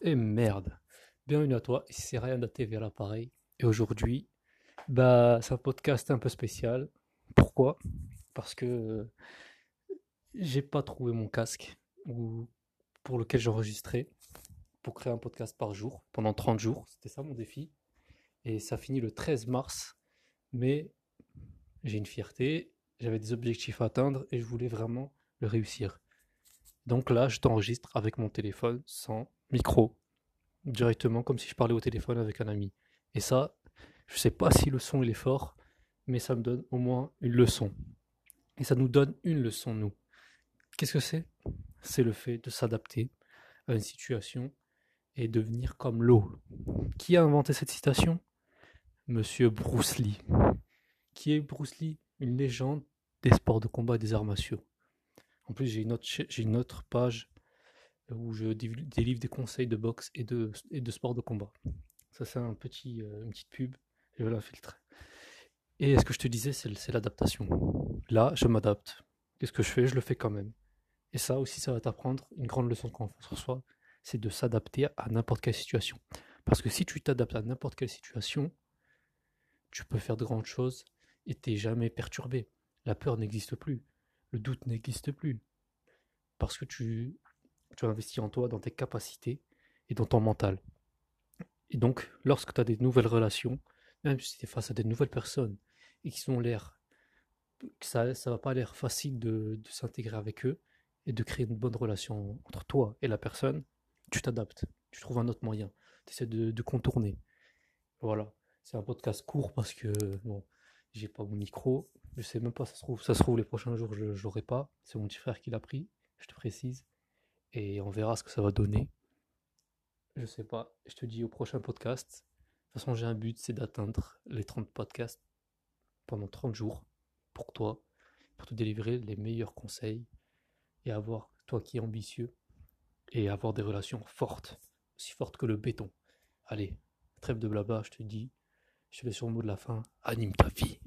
Et merde. Bienvenue à toi, ici c'est Ryan de TV à l'appareil. Et aujourd'hui, bah, c'est un podcast un peu spécial. Pourquoi? Parce que euh, j'ai pas trouvé mon casque ou pour lequel j'enregistrais pour créer un podcast par jour pendant 30 jours. C'était ça mon défi. Et ça finit le 13 mars. Mais j'ai une fierté, j'avais des objectifs à atteindre et je voulais vraiment le réussir. Donc là, je t'enregistre avec mon téléphone sans micro, directement comme si je parlais au téléphone avec un ami. Et ça, je sais pas si le son est fort, mais ça me donne au moins une leçon. Et ça nous donne une leçon, nous. Qu'est-ce que c'est? C'est le fait de s'adapter à une situation et devenir comme l'eau. Qui a inventé cette citation? Monsieur Bruce Lee. Qui est Bruce Lee? Une légende des sports de combat et des arts martiaux. En plus, j'ai une, autre, page où je délivre des conseils de boxe et de, sport de combat. Ça, c'est un petit, euh, une petite pub. Je vais l'infiltrer. Et ce que je te disais, c'est l'adaptation. Là, je m'adapte. Qu'est-ce que je fais? Je le fais quand même. Et ça aussi, ça va t'apprendre une grande leçon de confiance en soi, c'est de s'adapter à n'importe quelle situation. Parce que si tu t'adaptes à n'importe quelle situation, tu peux faire de grandes choses et t'es jamais perturbé. La peur n'existe plus le doute n'existe plus. Parce que tu, tu investis en toi, dans tes capacités et dans ton mental. Et donc, lorsque tu as des nouvelles relations, même si tu es face à des nouvelles personnes et qui ont l'air, ça ne va pas l'air facile de, s'intégrer avec eux et de créer une bonne relation entre toi et la personne, tu t'adaptes, tu trouves un autre moyen, tu essaies de, de contourner. Voilà, c'est un podcast court parce que bon, j'ai pas mon micro, je sais même pas, ça se trouve, ça se trouve les prochains jours je l'aurai pas. C'est mon petit frère qui l'a pris, je te précise. Et on verra ce que ça va donner. Je sais pas. Je te dis au prochain podcast. De toute façon, j'ai un but, c'est d'atteindre les 30 podcasts pendant 30 jours pour toi, pour te délivrer les meilleurs conseils et avoir, toi qui es ambitieux, et avoir des relations fortes, aussi fortes que le béton. Allez, trêve de blabla, je te dis. Je te laisse sur le mot de la fin. Anime ta vie.